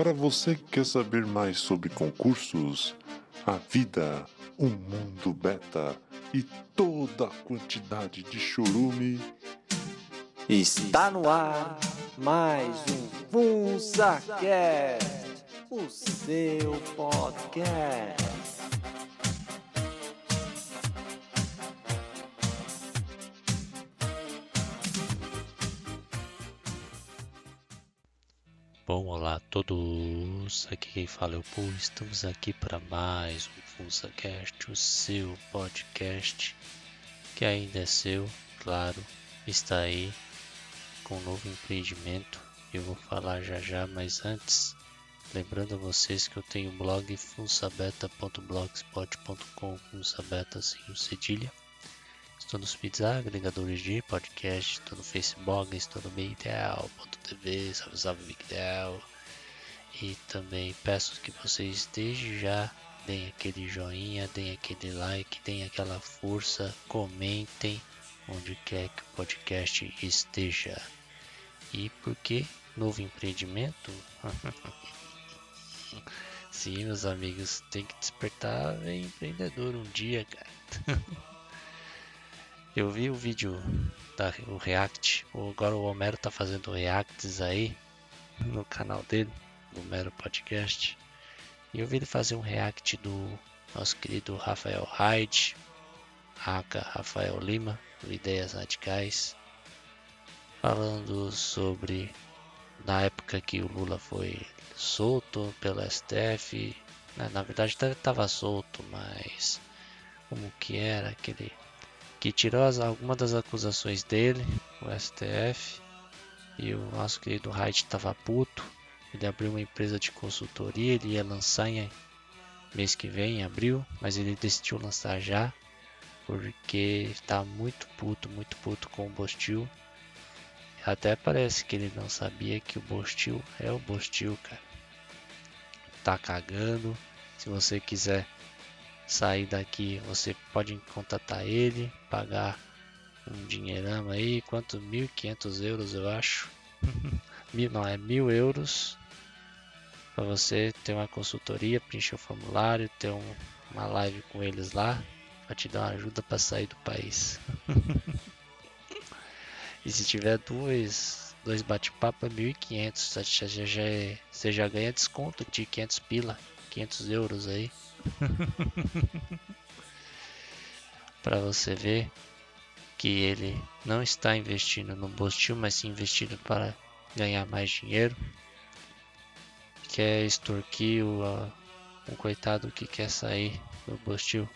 Para você que quer saber mais sobre concursos, a vida, o mundo beta e toda a quantidade de chorume, Está no ar mais um FunsaCast, o seu podcast. Bom, olá a todos, aqui quem fala é o Paul, estamos aqui para mais um FunsaCast, o seu podcast, que ainda é seu, claro, está aí com um novo empreendimento, eu vou falar já já, mas antes, lembrando a vocês que eu tenho o blog funsabeta.blogspot.com, funsabeta sem o cedilha, Estou nos feeds agregadores de podcast, estou no Facebook, estou no Migdel.tv, salve salve Migdel. E também peço que vocês desde já deem aquele joinha, deem aquele like, deem aquela força, comentem onde quer que o podcast esteja. E por que novo empreendimento? Sim, meus amigos, tem que despertar empreendedor um dia, cara. Eu vi o vídeo da o React, agora o Homero tá fazendo reacts aí no canal dele, do Homero Podcast. E eu vi ele fazer um react do nosso querido Rafael Hyde, aka Rafael Lima, do Ideias Radicais, falando sobre na época que o Lula foi solto pelo STF, né, na verdade estava solto, mas como que era aquele que tirou as, algumas das acusações dele, o STF, e o nosso querido Hyde estava puto. Ele abriu uma empresa de consultoria, ele ia lançar em mês que vem, em abril, mas ele decidiu lançar já, porque está muito puto, muito puto com o Bostil. Até parece que ele não sabia que o Bostil é o Bostil, cara. Tá cagando. Se você quiser sair daqui, você pode contatar ele, pagar um dinheirão aí, quanto? 1.500 euros eu acho. não, é mil euros para você ter uma consultoria, preencher o formulário, ter um, uma live com eles lá, para te dar uma ajuda para sair do país. e se tiver dois, dois bate-papo é 1.500, você já, já, é, você já ganha desconto de 500 pila, 500 euros aí. para você ver que ele não está investindo no Bostil, mas sim investindo para ganhar mais dinheiro. Quer extorquir o, uh, um coitado que quer sair do Bostil.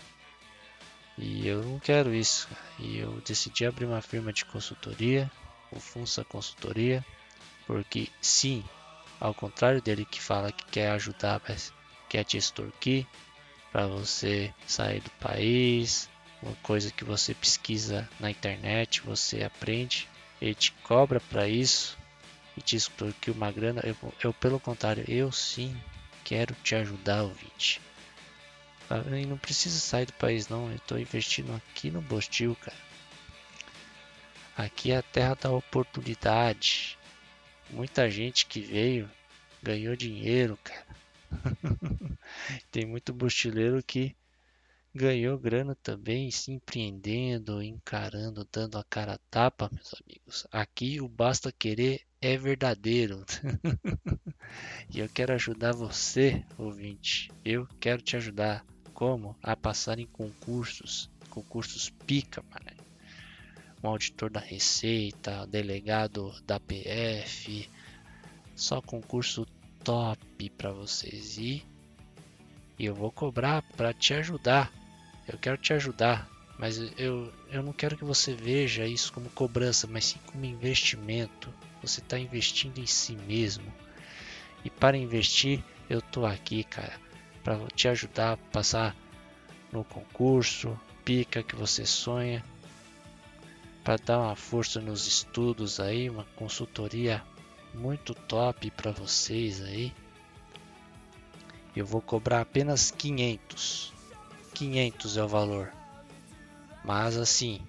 E eu não quero isso. E eu decidi abrir uma firma de consultoria, o Funsa Consultoria, porque sim, ao contrário dele que fala que quer ajudar, mas quer te extorquir, para você sair do país, uma coisa que você pesquisa na internet, você aprende, ele te cobra para isso e te extorquir uma grana. Eu, eu, pelo contrário, eu sim quero te ajudar, ouvinte. Ah, e não precisa sair do país não, eu estou investindo aqui no Bostil, cara. Aqui é a terra da oportunidade. Muita gente que veio ganhou dinheiro, cara. Tem muito mochileiro que ganhou grana também, se empreendendo, encarando, dando a cara a tapa, meus amigos. Aqui o basta querer é verdadeiro. e eu quero ajudar você, ouvinte. Eu quero te ajudar. Como? A passar em concursos. Concursos pica, mano. Um auditor da Receita, delegado da PF. Só concurso top para vocês e, e eu vou cobrar para te ajudar. Eu quero te ajudar, mas eu, eu não quero que você veja isso como cobrança, mas sim como investimento. Você está investindo em si mesmo. E para investir, eu tô aqui, cara, para te ajudar a passar no concurso, pica que você sonha, para dar uma força nos estudos aí, uma consultoria muito top para vocês aí. Eu vou cobrar apenas 500. 500 é o valor. Mas assim,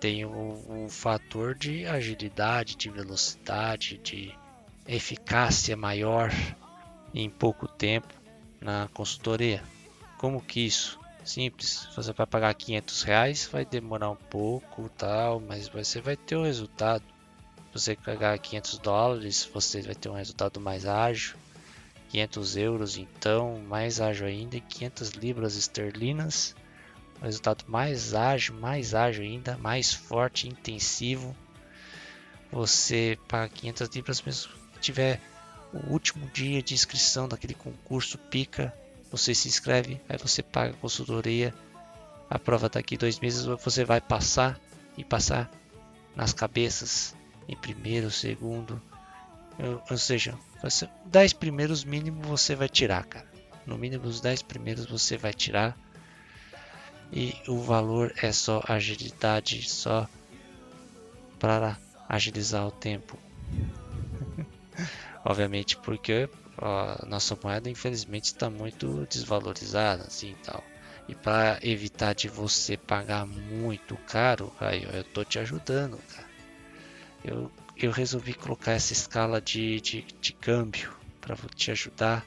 tem o, o fator de agilidade, de velocidade, de eficácia maior em pouco tempo na consultoria. Como que isso? Simples, você vai pagar 500 reais, vai demorar um pouco, tal, mas você vai ter o resultado. Você pagar 500 dólares, você vai ter um resultado mais ágil. 500 euros, então, mais ágil ainda, e 500 libras esterlinas, um resultado mais ágil, mais ágil ainda, mais forte, intensivo. Você paga 500 libras mesmo que tiver o último dia de inscrição daquele concurso pica, você se inscreve, aí você paga a consultoria, a prova daqui dois meses você vai passar e passar nas cabeças em primeiro, segundo, ou seja, 10 primeiros mínimo você vai tirar, cara. No mínimo os 10 primeiros você vai tirar. E o valor é só agilidade, só para agilizar o tempo. Obviamente porque a nossa moeda infelizmente está muito desvalorizada assim tal. E para evitar de você pagar muito caro, aí eu tô te ajudando, cara. Eu, eu resolvi colocar essa escala de, de, de câmbio para te ajudar.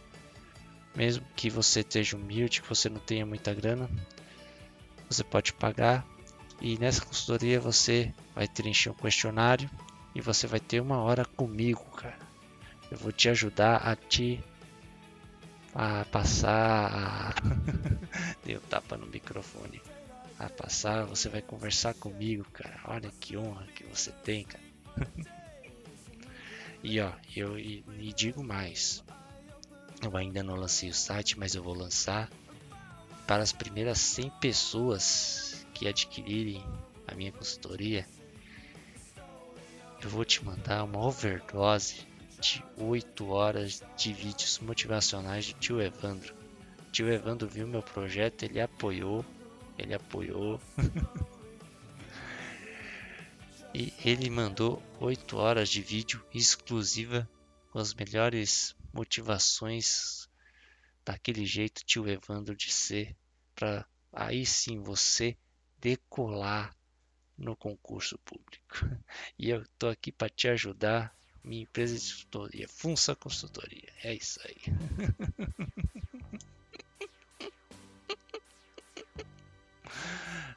Mesmo que você esteja humilde, que você não tenha muita grana, você pode pagar. E nessa consultoria você vai preencher um questionário e você vai ter uma hora comigo, cara eu vou te ajudar a te a passar a... deu tapa no microfone a passar você vai conversar comigo cara olha que honra que você tem cara e ó eu e, e digo mais eu ainda não lancei o site mas eu vou lançar para as primeiras 100 pessoas que adquirirem a minha consultoria eu vou te mandar uma overdose 28 horas de vídeos motivacionais de tio Evandro. Tio Evandro viu meu projeto, ele apoiou, ele apoiou. e ele mandou 8 horas de vídeo exclusiva com as melhores motivações daquele jeito tio Evandro de ser para aí sim você decolar no concurso público. E eu tô aqui para te ajudar minha empresa de consultoria, Funça Consultoria. É isso aí.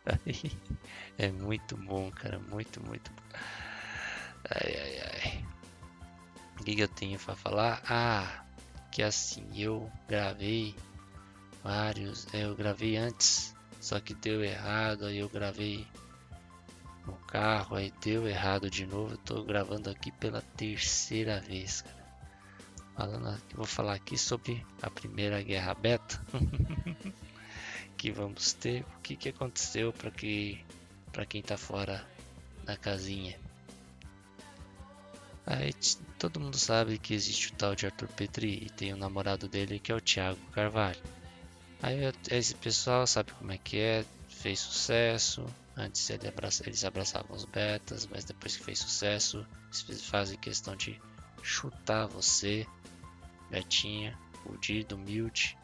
é muito bom, cara. Muito, muito bom. Ai, ai, ai. O que, que eu tenho para falar? Ah, que assim, eu gravei vários. Eu gravei antes, só que deu errado. Aí eu gravei no carro, aí deu errado de novo. Eu tô gravando aqui pela terceira vez, cara. Falando vou falar aqui sobre a primeira guerra beta que vamos ter. O que, que aconteceu para que para quem tá fora da casinha? Aí todo mundo sabe que existe o tal de Arthur Petri e tem o um namorado dele que é o Thiago Carvalho. Aí esse pessoal sabe como é que é, fez sucesso, Antes ele abraça, eles abraçavam os betas, mas depois que fez sucesso, eles fazem questão de chutar você, betinha, fudido, humilde,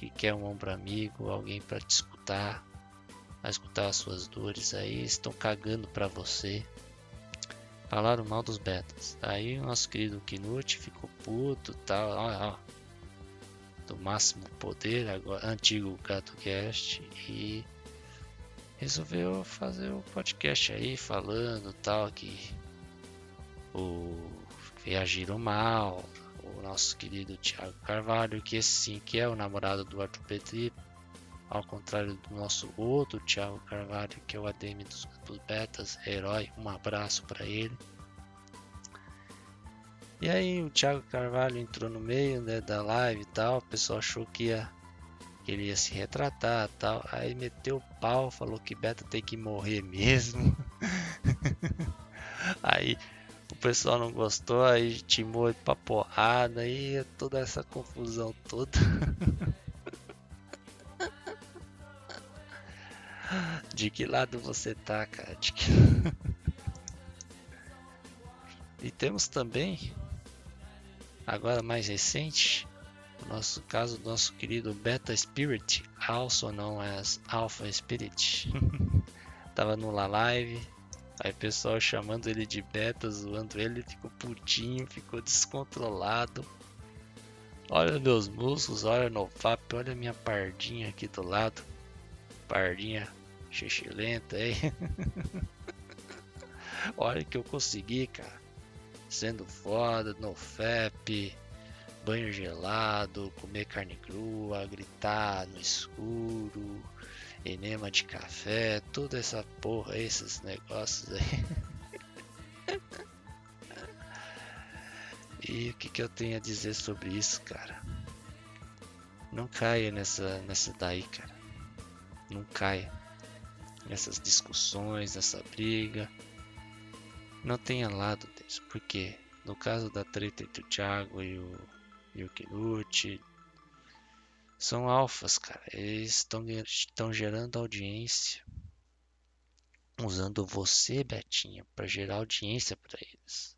que quer um ombro amigo, alguém para te escutar, para escutar as suas dores aí, estão cagando para você. Falaram mal dos betas. Aí o nosso querido Knut ficou puto tal, ó, ó, do máximo poder, agora antigo Gato Cast e resolveu fazer um podcast aí falando tal que o reagiram mal, nosso querido Thiago Carvalho, que esse sim que é o namorado do Arthur Petri, ao contrário do nosso outro Thiago Carvalho, que é o ADM dos, Betas, herói, um abraço para ele. E aí o Thiago Carvalho entrou no meio né, da live e tal, o pessoal achou que ia que ele ia se retratar tal. Aí meteu o pau, falou que Beta tem que morrer mesmo. aí pessoal não gostou, aí timou pra porrada, aí toda essa confusão toda. De que lado você tá, cara? Que... e temos também, agora mais recente, nosso caso, nosso querido Beta Spirit, also known as Alpha Spirit, tava no La Live, aí pessoal chamando ele de Beta, zoando ele, ficou putinho, ficou descontrolado. Olha meus músculos, olha no FAP, olha minha pardinha aqui do lado. Pardinha xixilenta aí. olha que eu consegui, cara. Sendo foda, no FAP, banho gelado, comer carne crua, gritar no escuro, enema de café, toda essa porra, esses negócios aí. E o que, que eu tenho a dizer sobre isso, cara? Não caia nessa, nessa daí, cara. Não caia nessas discussões, nessa briga. Não tenha lado disso, porque no caso da treta entre o Thiago e o, e o Kinucci, são alfas, cara. Eles estão gerando audiência. Usando você, Betinha, para gerar audiência para eles.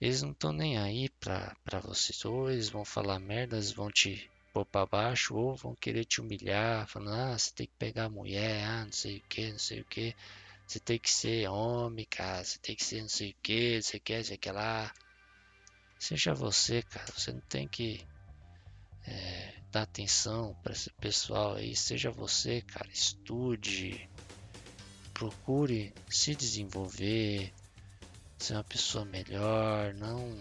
Eles não estão nem aí pra, pra vocês. Ou eles vão falar merda, eles vão te pôr pra baixo, ou vão querer te humilhar, falando, ah, você tem que pegar mulher, ah, não sei o que, não sei o que. Você tem que ser homem, cara, você tem que ser não sei o que, você quer, você quer lá. Seja você, cara, você não tem que é, dar atenção para esse pessoal aí. Seja você, cara, estude, procure se desenvolver, ser uma pessoa melhor, não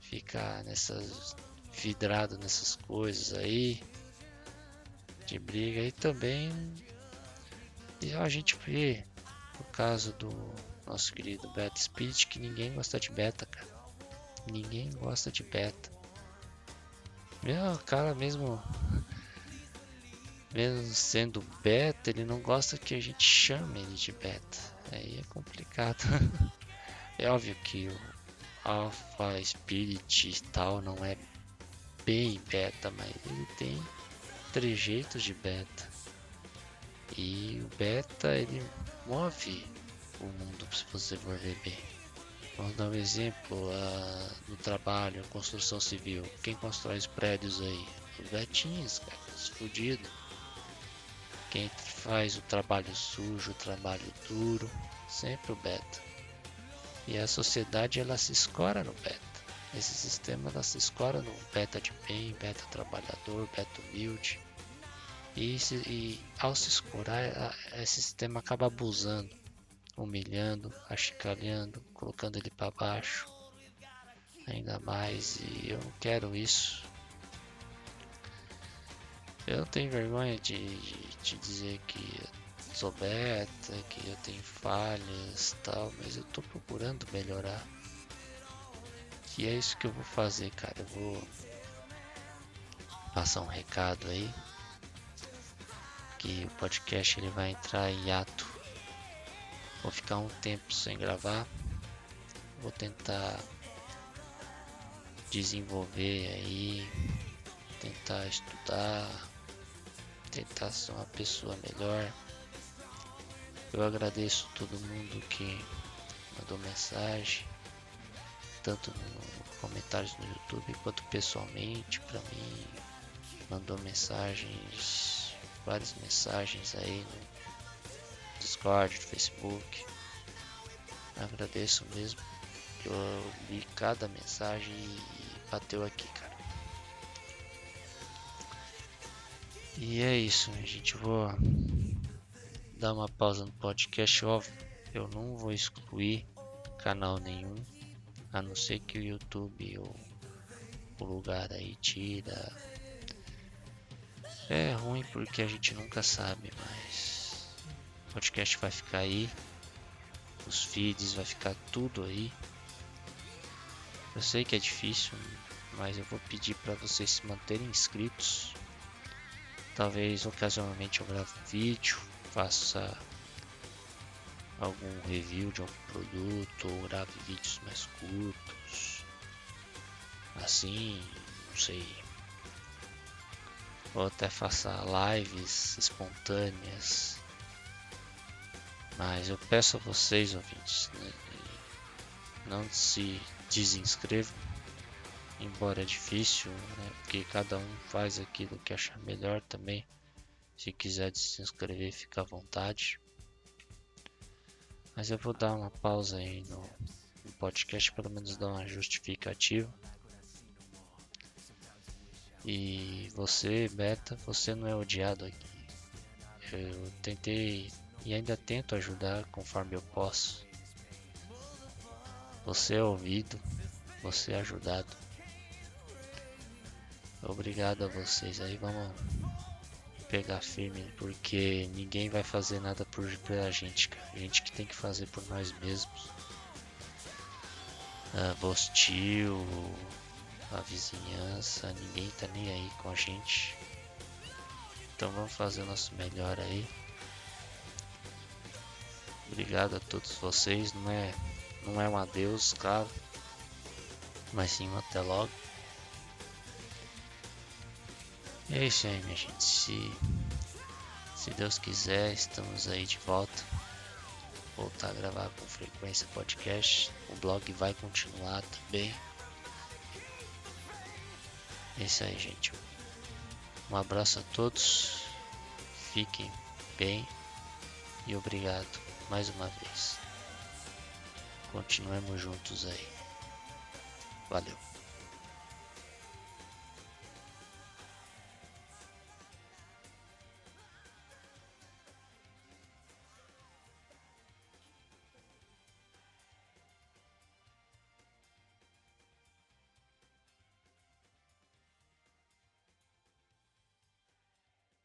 ficar nessas vidrado nessas coisas aí de briga. E também a gente vê por causa do nosso querido Beta Spirit que ninguém gosta de beta, cara. Ninguém gosta de beta. Meu cara mesmo mesmo sendo beta, ele não gosta que a gente chame ele de beta. Aí é complicado. É óbvio que o Alpha Spirit e tal não é bem beta, mas ele tem trejeitos de beta. E o beta ele move o mundo se você for ver bem. Vamos dar um exemplo uh, no trabalho, construção civil. Quem constrói os prédios aí? Os betinhos, cara, os fudidos. Quem faz o trabalho sujo, o trabalho duro, sempre o beta. E a sociedade ela se escora no beta. Esse sistema ela se escora no beta de bem, beta trabalhador, beta humilde. E, se, e ao se escorar, esse sistema acaba abusando, humilhando, achicalhando, colocando ele para baixo. Ainda mais, e eu não quero isso. Eu não tenho vergonha de, de dizer que sou beta, que eu tenho falhas tal, mas eu tô procurando melhorar. E é isso que eu vou fazer, cara. Eu vou passar um recado aí. Que o podcast ele vai entrar em ato. Vou ficar um tempo sem gravar. Vou tentar desenvolver aí, tentar estudar, tentar ser uma pessoa melhor. Eu agradeço todo mundo que mandou mensagem, tanto nos comentários no YouTube quanto pessoalmente para mim. Mandou mensagens, várias mensagens aí no Discord, no Facebook. Agradeço mesmo que eu li cada mensagem e bateu aqui, cara. E é isso, a gente vou dar uma pausa no podcast, óbvio, eu não vou excluir canal nenhum, a não ser que o YouTube ou o lugar aí tira. É ruim porque a gente nunca sabe, mas podcast vai ficar aí, os feeds vai ficar tudo aí. Eu sei que é difícil, mas eu vou pedir para vocês se manterem inscritos. Talvez ocasionalmente eu grave vídeo faça algum review de algum produto ou grave vídeos mais curtos. Assim, não sei. Ou até faça lives espontâneas. Mas eu peço a vocês, ouvintes, né, não se desinscrevam, embora é difícil, né, porque cada um faz aquilo que achar melhor também. Se quiser se inscrever, fica à vontade. Mas eu vou dar uma pausa aí no, no podcast, pelo menos dar uma justificativa. E você, Beta, você não é odiado aqui. Eu tentei e ainda tento ajudar conforme eu posso. Você é ouvido, você é ajudado. Obrigado a vocês aí, vamos pegar firme, porque ninguém vai fazer nada por pra gente, cara. A gente que tem que fazer por nós mesmos. A Bostil, a vizinhança, ninguém tá nem aí com a gente. Então vamos fazer o nosso melhor aí. Obrigado a todos vocês, não é, não é um adeus, claro, mas sim um até logo. É isso aí, minha gente. Se, se Deus quiser, estamos aí de volta. Voltar a gravar com frequência podcast. O blog vai continuar também. É isso aí, gente. Um abraço a todos. Fiquem bem e obrigado mais uma vez. Continuemos juntos aí. Valeu.